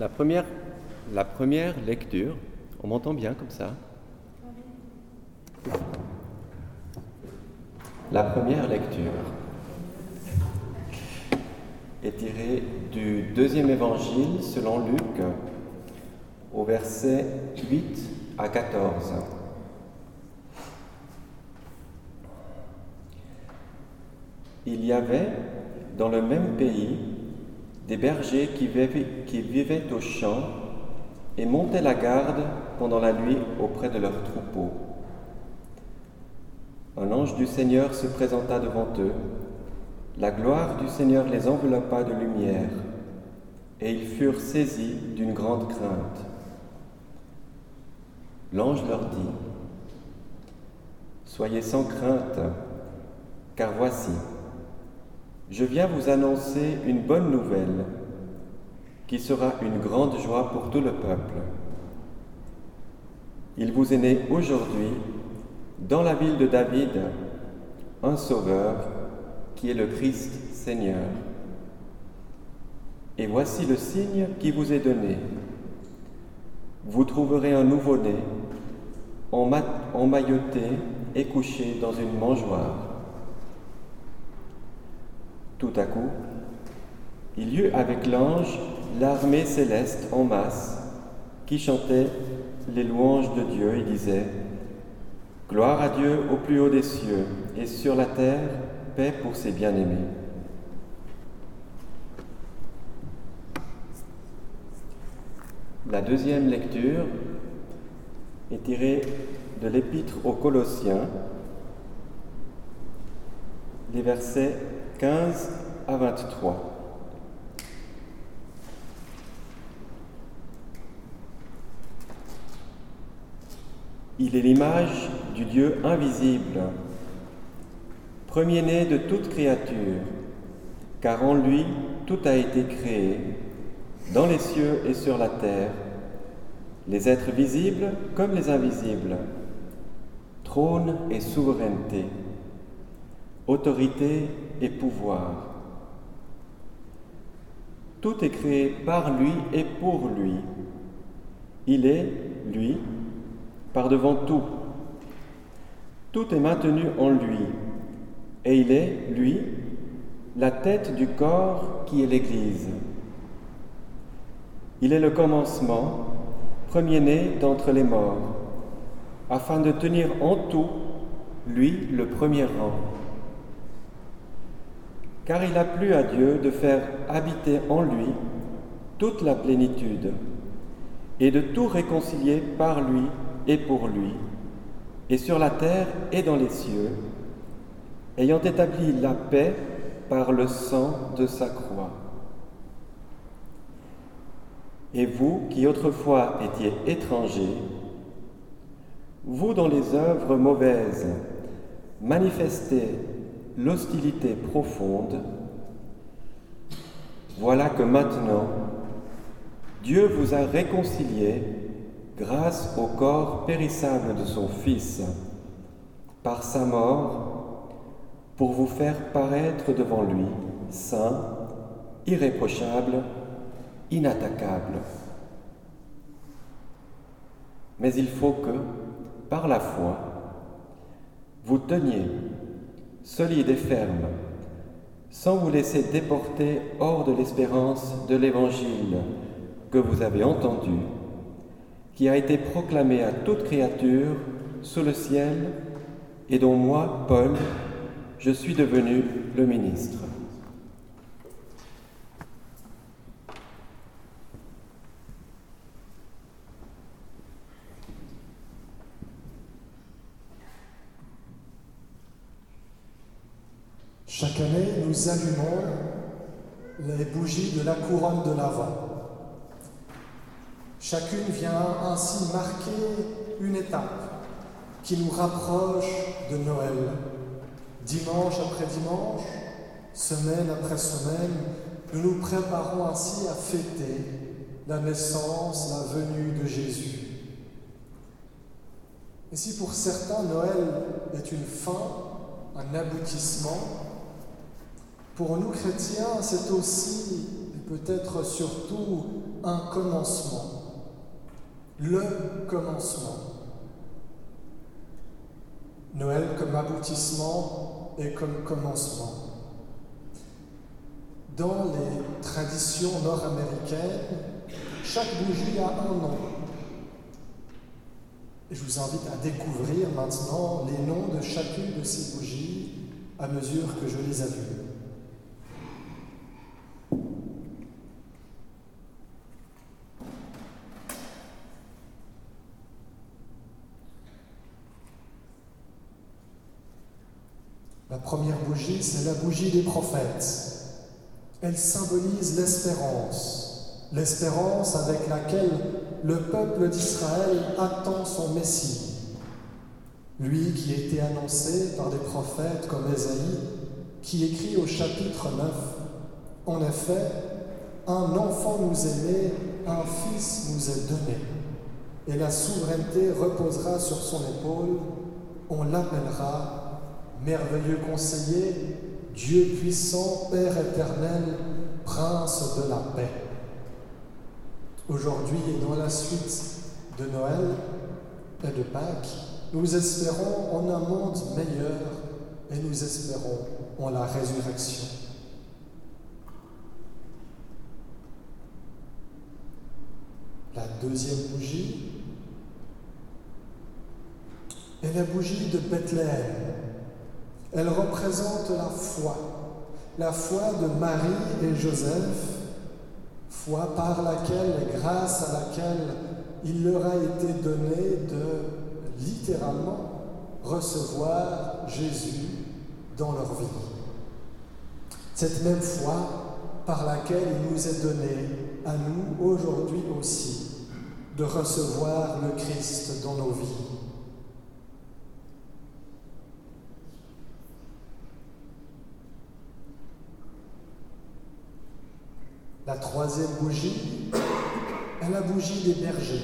La première, lecture, on m'entend bien comme ça? La première lecture est tirée du deuxième évangile selon Luc au verset 8 à 14. Il y avait dans le même pays des bergers qui vivaient, qui vivaient au champ et montaient la garde pendant la nuit auprès de leurs troupeaux. Un ange du Seigneur se présenta devant eux. La gloire du Seigneur les enveloppa de lumière, et ils furent saisis d'une grande crainte. L'ange leur dit, Soyez sans crainte, car voici, je viens vous annoncer une bonne nouvelle qui sera une grande joie pour tout le peuple. Il vous est né aujourd'hui, dans la ville de David, un sauveur qui est le Christ Seigneur. Et voici le signe qui vous est donné. Vous trouverez un nouveau-né, emmailloté et couché dans une mangeoire. Tout à coup, il y eut avec l'ange l'armée céleste en masse qui chantait les louanges de Dieu et disait Gloire à Dieu au plus haut des cieux et sur la terre, paix pour ses bien-aimés. La deuxième lecture est tirée de l'épître aux Colossiens, les versets 15 à 23. Il est l'image du Dieu invisible, premier-né de toute créature, car en lui tout a été créé, dans les cieux et sur la terre, les êtres visibles comme les invisibles, trône et souveraineté autorité et pouvoir. Tout est créé par lui et pour lui. Il est, lui, par devant tout. Tout est maintenu en lui. Et il est, lui, la tête du corps qui est l'Église. Il est le commencement, premier-né d'entre les morts, afin de tenir en tout, lui, le premier rang car il a plu à Dieu de faire habiter en lui toute la plénitude et de tout réconcilier par lui et pour lui, et sur la terre et dans les cieux, ayant établi la paix par le sang de sa croix. Et vous qui autrefois étiez étrangers, vous dans les œuvres mauvaises, manifestez l'hostilité profonde, voilà que maintenant, Dieu vous a réconcilié grâce au corps périssable de son Fils, par sa mort, pour vous faire paraître devant lui, saint, irréprochable, inattaquable. Mais il faut que, par la foi, vous teniez solide et ferme, sans vous laisser déporter hors de l'espérance de l'Évangile que vous avez entendu, qui a été proclamé à toute créature sous le ciel et dont moi, Paul, je suis devenu le ministre. Chaque année, allumons les bougies de la couronne de l'Avent. Chacune vient ainsi marquer une étape qui nous rapproche de Noël. Dimanche après dimanche, semaine après semaine, nous nous préparons ainsi à fêter la naissance, la venue de Jésus. Et si pour certains Noël est une fin, un aboutissement, pour nous chrétiens, c'est aussi peut-être surtout un commencement, le commencement. Noël comme aboutissement et comme commencement. Dans les traditions nord-américaines, chaque bougie a un nom. Et je vous invite à découvrir maintenant les noms de chacune de ces bougies à mesure que je les allume. La première c'est la bougie des prophètes. Elle symbolise l'espérance, l'espérance avec laquelle le peuple d'Israël attend son Messie. Lui qui été annoncé par des prophètes comme Ésaïe, qui écrit au chapitre 9, En effet, un enfant nous est né, un fils nous est donné, et la souveraineté reposera sur son épaule, on l'appellera merveilleux conseiller, Dieu puissant, Père éternel, Prince de la paix. Aujourd'hui et dans la suite de Noël et de Pâques, nous espérons en un monde meilleur et nous espérons en la résurrection. La deuxième bougie est la bougie de Bethléem, elle représente la foi, la foi de Marie et Joseph, foi par laquelle et grâce à laquelle il leur a été donné de littéralement recevoir Jésus dans leur vie. Cette même foi par laquelle il nous est donné à nous aujourd'hui aussi de recevoir le Christ dans nos vies. La troisième bougie est la bougie des bergers.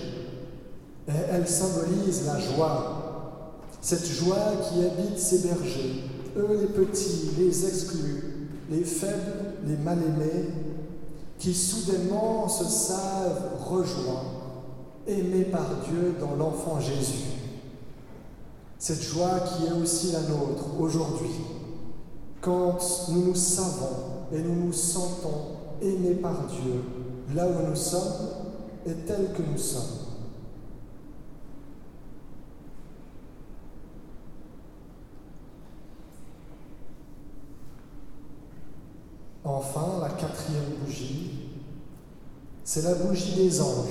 Et elle symbolise la joie. Cette joie qui habite ces bergers, eux les petits, les exclus, les faibles, les mal-aimés, qui soudainement se savent rejoints, aimés par Dieu dans l'enfant Jésus. Cette joie qui est aussi la nôtre aujourd'hui, quand nous nous savons et nous nous sentons aimés par Dieu là où nous sommes et tels que nous sommes. Enfin, la quatrième bougie, c'est la bougie des anges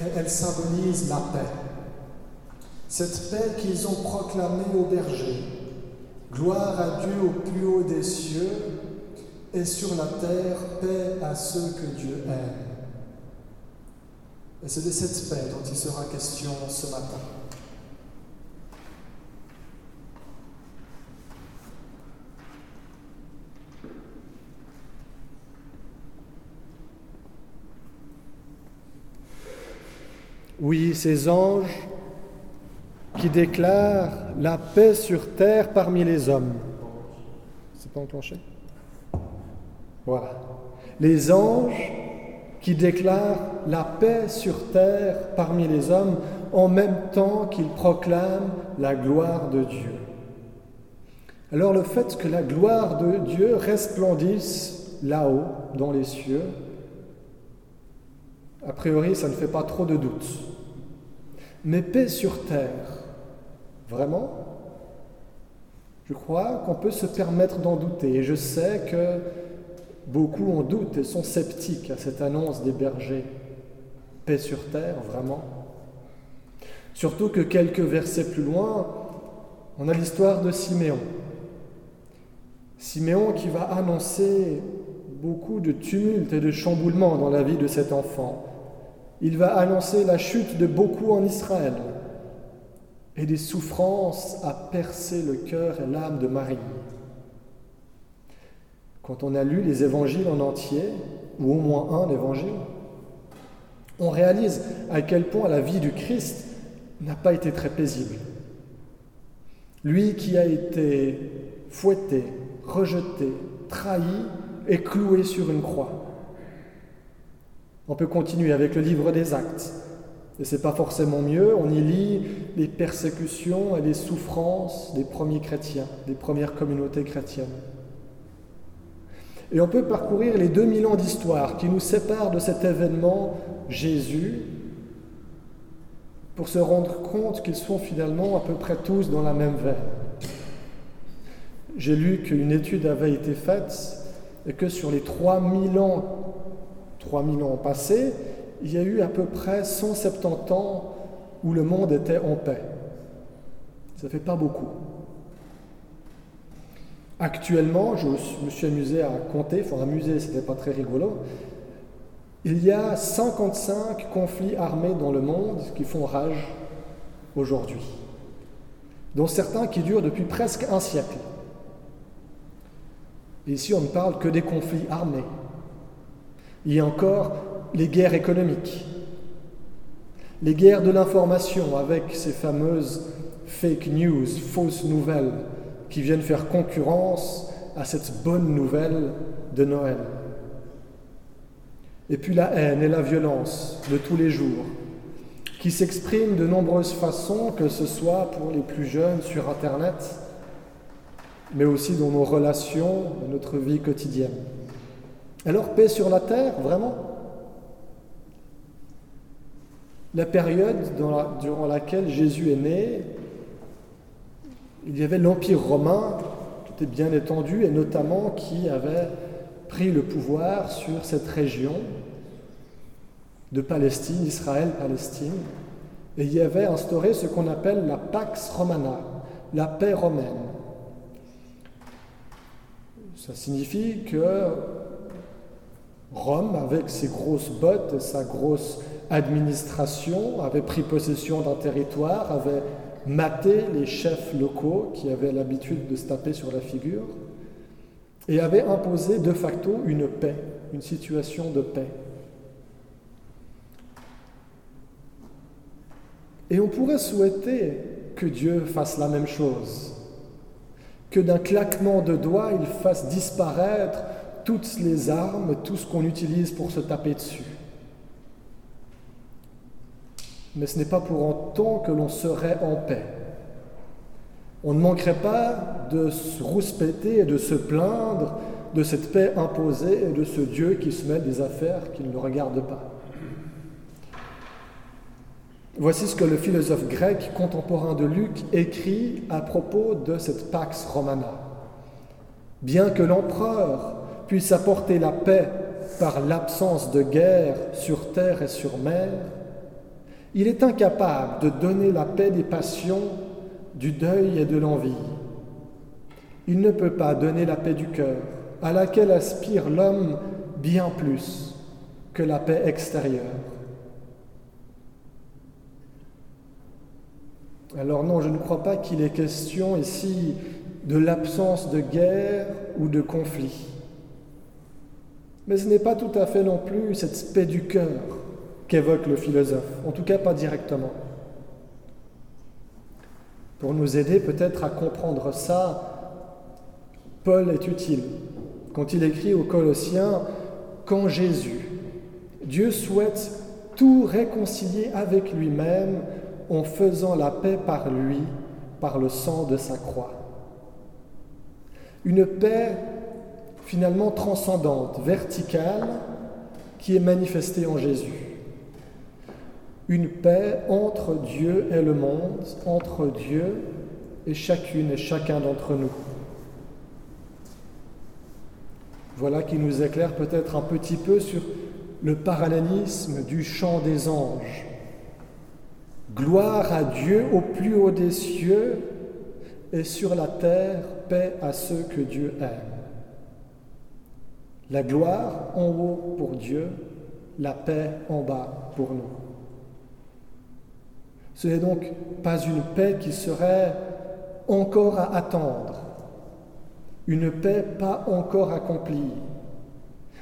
et elle symbolise la paix. Cette paix qu'ils ont proclamée aux bergers. Gloire à Dieu au plus haut des cieux et sur la terre paix à ceux que Dieu aime. Et c'est de cette paix dont il sera question ce matin. Oui, ces anges qui déclarent la paix sur terre parmi les hommes. C'est pas enclenché? Voilà. Les anges qui déclarent la paix sur terre parmi les hommes en même temps qu'ils proclament la gloire de Dieu. Alors le fait que la gloire de Dieu resplendisse là-haut, dans les cieux, a priori, ça ne fait pas trop de doute. Mais paix sur terre, vraiment Je crois qu'on peut se permettre d'en douter. Et je sais que Beaucoup en doutent et sont sceptiques à cette annonce des bergers. Paix sur terre, vraiment Surtout que quelques versets plus loin, on a l'histoire de Siméon. Siméon qui va annoncer beaucoup de tumulte et de chamboulement dans la vie de cet enfant. Il va annoncer la chute de beaucoup en Israël et des souffrances à percer le cœur et l'âme de Marie. Quand on a lu les évangiles en entier, ou au moins un évangile, on réalise à quel point la vie du Christ n'a pas été très paisible. Lui qui a été fouetté, rejeté, trahi et cloué sur une croix. On peut continuer avec le livre des actes. Et c'est pas forcément mieux, on y lit les persécutions et les souffrances des premiers chrétiens, des premières communautés chrétiennes. Et on peut parcourir les 2000 ans d'histoire qui nous séparent de cet événement Jésus pour se rendre compte qu'ils sont finalement à peu près tous dans la même veine. J'ai lu qu'une étude avait été faite et que sur les 3000 ans, 3000 ans passés, il y a eu à peu près 170 ans où le monde était en paix. Ça ne fait pas beaucoup. Actuellement, je me suis amusé à compter, enfin amusé, c'était pas très rigolo. Il y a 55 conflits armés dans le monde qui font rage aujourd'hui, dont certains qui durent depuis presque un siècle. Et ici, on ne parle que des conflits armés. Il y a encore les guerres économiques, les guerres de l'information avec ces fameuses fake news, fausses nouvelles, qui viennent faire concurrence à cette bonne nouvelle de Noël. Et puis la haine et la violence de tous les jours, qui s'expriment de nombreuses façons, que ce soit pour les plus jeunes sur Internet, mais aussi dans nos relations, dans notre vie quotidienne. Alors, paix sur la terre, vraiment? La période durant laquelle Jésus est né, il y avait l'Empire romain qui était bien étendu et notamment qui avait pris le pouvoir sur cette région de Palestine, Israël-Palestine, et y avait instauré ce qu'on appelle la Pax Romana, la paix romaine. Ça signifie que Rome, avec ses grosses bottes et sa grosse administration, avait pris possession d'un territoire, avait maté les chefs locaux qui avaient l'habitude de se taper sur la figure et avait imposé de facto une paix, une situation de paix. Et on pourrait souhaiter que Dieu fasse la même chose, que d'un claquement de doigts, il fasse disparaître toutes les armes, tout ce qu'on utilise pour se taper dessus. Mais ce n'est pas pour autant que l'on serait en paix. On ne manquerait pas de se rouspéter et de se plaindre de cette paix imposée et de ce Dieu qui se met des affaires qu'il ne regarde pas. Voici ce que le philosophe grec contemporain de Luc écrit à propos de cette Pax Romana. Bien que l'empereur puisse apporter la paix par l'absence de guerre sur terre et sur mer, il est incapable de donner la paix des passions, du deuil et de l'envie. Il ne peut pas donner la paix du cœur, à laquelle aspire l'homme bien plus que la paix extérieure. Alors non, je ne crois pas qu'il est question ici de l'absence de guerre ou de conflit. Mais ce n'est pas tout à fait non plus cette paix du cœur qu'évoque le philosophe, en tout cas pas directement. Pour nous aider peut-être à comprendre ça, Paul est utile quand il écrit aux Colossiens, quand Jésus, Dieu souhaite tout réconcilier avec lui-même en faisant la paix par lui, par le sang de sa croix. Une paix finalement transcendante, verticale, qui est manifestée en Jésus. Une paix entre Dieu et le monde, entre Dieu et chacune et chacun d'entre nous. Voilà qui nous éclaire peut-être un petit peu sur le parallélisme du chant des anges Gloire à Dieu au plus haut des cieux et sur la terre, paix à ceux que Dieu aime. La gloire en haut pour Dieu, la paix en bas pour nous. Ce n'est donc pas une paix qui serait encore à attendre, une paix pas encore accomplie.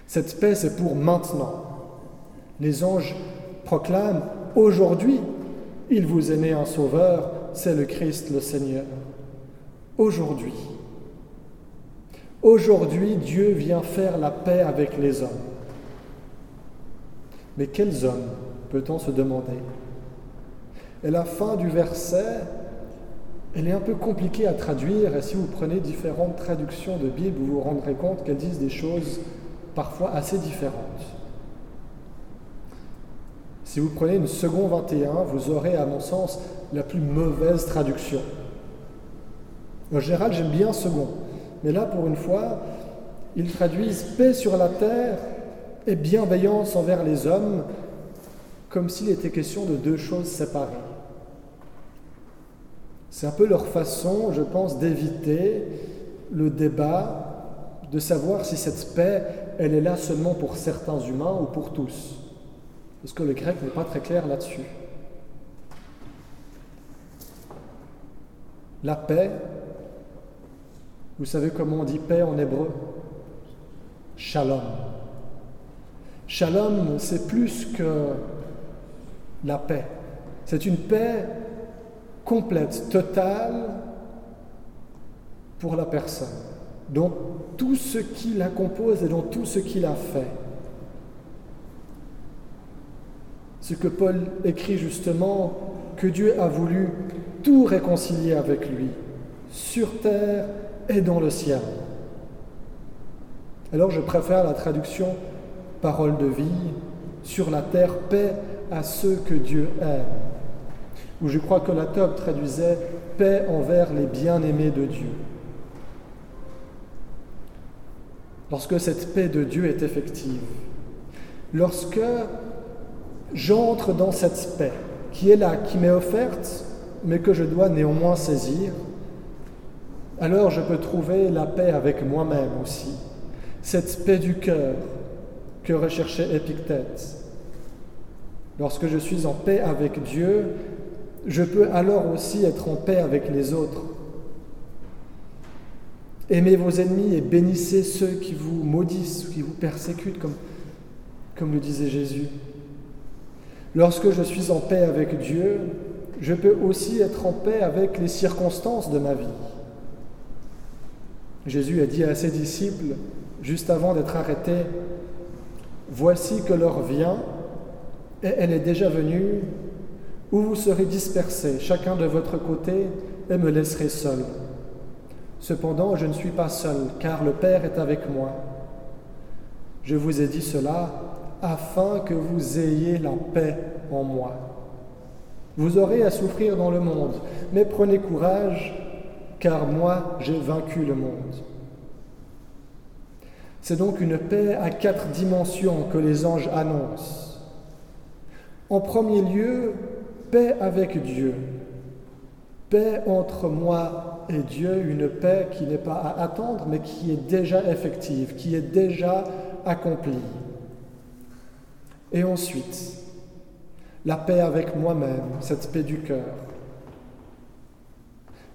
Cette paix, c'est pour maintenant. Les anges proclament aujourd'hui il vous est né un sauveur, c'est le Christ le Seigneur. Aujourd'hui, aujourd'hui, Dieu vient faire la paix avec les hommes. Mais quels hommes peut-on se demander? Et la fin du verset, elle est un peu compliquée à traduire, et si vous prenez différentes traductions de Bible, vous vous rendrez compte qu'elles disent des choses parfois assez différentes. Si vous prenez une seconde 21, vous aurez, à mon sens, la plus mauvaise traduction. En général, j'aime bien second, mais là, pour une fois, ils traduisent paix sur la terre et bienveillance envers les hommes, comme s'il était question de deux choses séparées. C'est un peu leur façon, je pense, d'éviter le débat, de savoir si cette paix, elle est là seulement pour certains humains ou pour tous. Parce que le grec n'est pas très clair là-dessus. La paix, vous savez comment on dit paix en hébreu? Shalom. Shalom, c'est plus que la paix. C'est une paix complète, totale pour la personne, dans tout ce qui la compose et dans tout ce qu'il a fait. Ce que Paul écrit justement, que Dieu a voulu tout réconcilier avec lui, sur terre et dans le ciel. Alors je préfère la traduction parole de vie, sur la terre, paix à ceux que Dieu aime. Ou je crois que la top traduisait paix envers les bien-aimés de Dieu. Lorsque cette paix de Dieu est effective, lorsque j'entre dans cette paix qui est là, qui m'est offerte, mais que je dois néanmoins saisir, alors je peux trouver la paix avec moi-même aussi, cette paix du cœur que recherchait Épictète. Lorsque je suis en paix avec Dieu, je peux alors aussi être en paix avec les autres. Aimez vos ennemis et bénissez ceux qui vous maudissent, qui vous persécutent, comme, comme le disait Jésus. Lorsque je suis en paix avec Dieu, je peux aussi être en paix avec les circonstances de ma vie. Jésus a dit à ses disciples, juste avant d'être arrêté, Voici que l'heure vient, et elle est déjà venue, où vous serez dispersés, chacun de votre côté, et me laisserez seul. Cependant, je ne suis pas seul, car le Père est avec moi. Je vous ai dit cela afin que vous ayez la paix en moi. Vous aurez à souffrir dans le monde, mais prenez courage, car moi j'ai vaincu le monde. C'est donc une paix à quatre dimensions que les anges annoncent. En premier lieu, paix avec Dieu. Paix entre moi et Dieu, une paix qui n'est pas à attendre, mais qui est déjà effective, qui est déjà accomplie. Et ensuite, la paix avec moi-même, cette paix du cœur.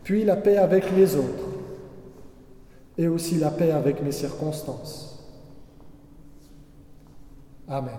Puis la paix avec les autres. Et aussi la paix avec mes circonstances. Amen.